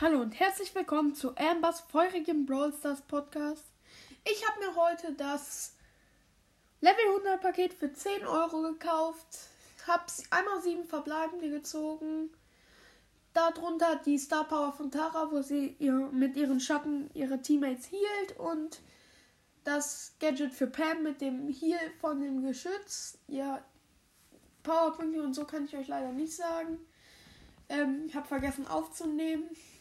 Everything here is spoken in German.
Hallo und herzlich willkommen zu Ambers feurigem Brawl Stars Podcast. Ich habe mir heute das Level 100 Paket für 10 Euro gekauft. Habe einmal sieben verbleibende gezogen. Darunter die Star Power von Tara, wo sie ihr, mit ihren Schatten ihre Teammates hielt. Und das Gadget für Pam mit dem Heal von dem Geschütz. Ja, Powerpunkte und so kann ich euch leider nicht sagen. Ähm, ich habe vergessen aufzunehmen.